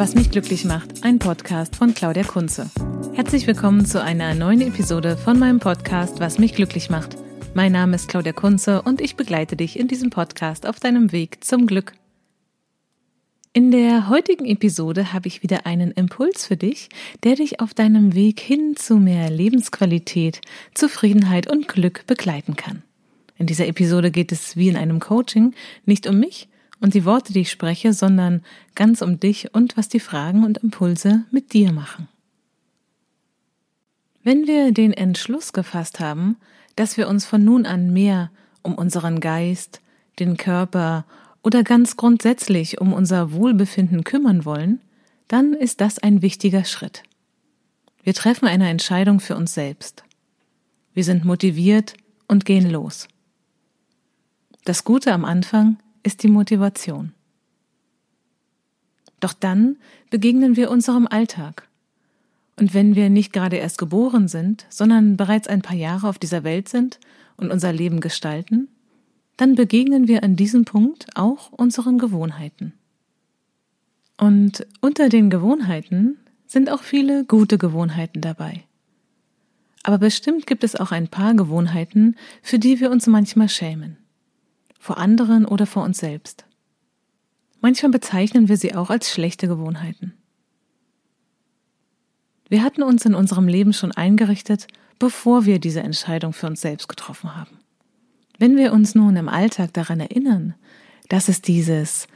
mich glücklich macht, ein Podcast von Claudia Kunze. Herzlich willkommen zu einer neuen Episode von meinem Podcast Was mich glücklich macht. Mein Name ist Claudia Kunze und ich begleite dich in diesem Podcast auf deinem Weg zum Glück. In der heutigen Episode habe ich wieder einen Impuls für dich, der dich auf deinem Weg hin zu mehr Lebensqualität, Zufriedenheit und Glück begleiten kann. In dieser Episode geht es wie in einem Coaching nicht um mich und die Worte, die ich spreche, sondern ganz um dich und was die Fragen und Impulse mit dir machen. Wenn wir den Entschluss gefasst haben, dass wir uns von nun an mehr um unseren Geist, den Körper oder ganz grundsätzlich um unser Wohlbefinden kümmern wollen, dann ist das ein wichtiger Schritt. Wir treffen eine Entscheidung für uns selbst. Wir sind motiviert und gehen los. Das Gute am Anfang ist die Motivation. Doch dann begegnen wir unserem Alltag. Und wenn wir nicht gerade erst geboren sind, sondern bereits ein paar Jahre auf dieser Welt sind und unser Leben gestalten, dann begegnen wir an diesem Punkt auch unseren Gewohnheiten. Und unter den Gewohnheiten sind auch viele gute Gewohnheiten dabei. Aber bestimmt gibt es auch ein paar Gewohnheiten, für die wir uns manchmal schämen. Vor anderen oder vor uns selbst. Manchmal bezeichnen wir sie auch als schlechte Gewohnheiten. Wir hatten uns in unserem Leben schon eingerichtet, bevor wir diese Entscheidung für uns selbst getroffen haben. Wenn wir uns nun im Alltag daran erinnern, dass es dieses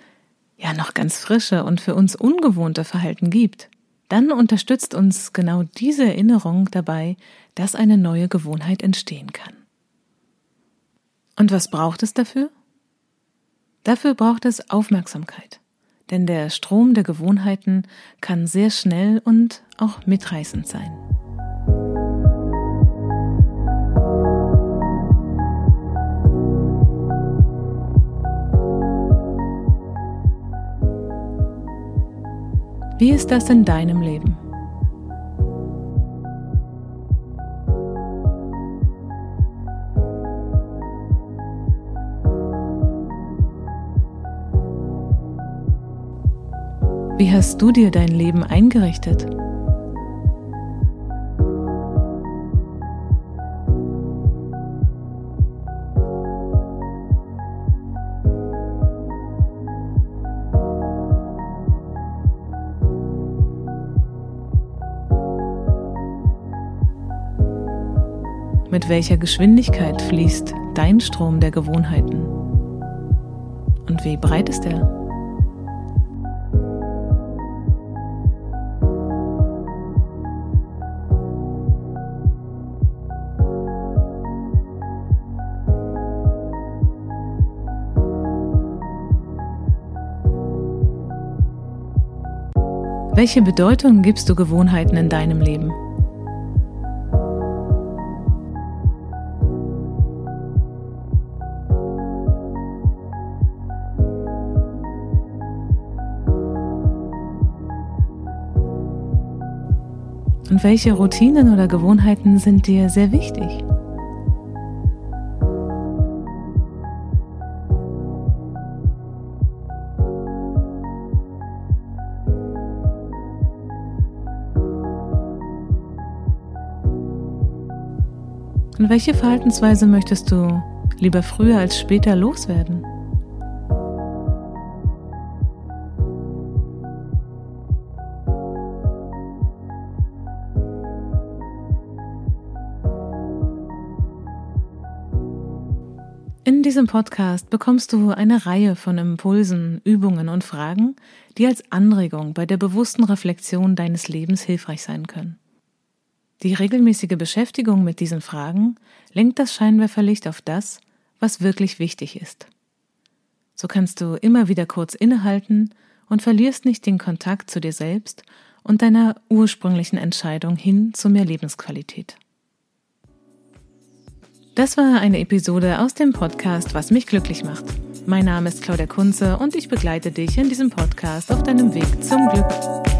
ja noch ganz frische und für uns ungewohnte Verhalten gibt, dann unterstützt uns genau diese Erinnerung dabei, dass eine neue Gewohnheit entstehen kann. Und was braucht es dafür? Dafür braucht es Aufmerksamkeit, denn der Strom der Gewohnheiten kann sehr schnell und auch mitreißend sein. Wie ist das in deinem Leben? Wie hast du dir dein Leben eingerichtet? Mit welcher Geschwindigkeit fließt dein Strom der Gewohnheiten? Und wie breit ist er? Welche Bedeutung gibst du Gewohnheiten in deinem Leben? Und welche Routinen oder Gewohnheiten sind dir sehr wichtig? Und welche Verhaltensweise möchtest du lieber früher als später loswerden? In diesem Podcast bekommst du eine Reihe von Impulsen, Übungen und Fragen, die als Anregung bei der bewussten Reflexion deines Lebens hilfreich sein können. Die regelmäßige Beschäftigung mit diesen Fragen lenkt das Scheinwerferlicht auf das, was wirklich wichtig ist. So kannst du immer wieder kurz innehalten und verlierst nicht den Kontakt zu dir selbst und deiner ursprünglichen Entscheidung hin zu mehr Lebensqualität. Das war eine Episode aus dem Podcast Was mich glücklich macht. Mein Name ist Claudia Kunze und ich begleite dich in diesem Podcast auf deinem Weg zum Glück.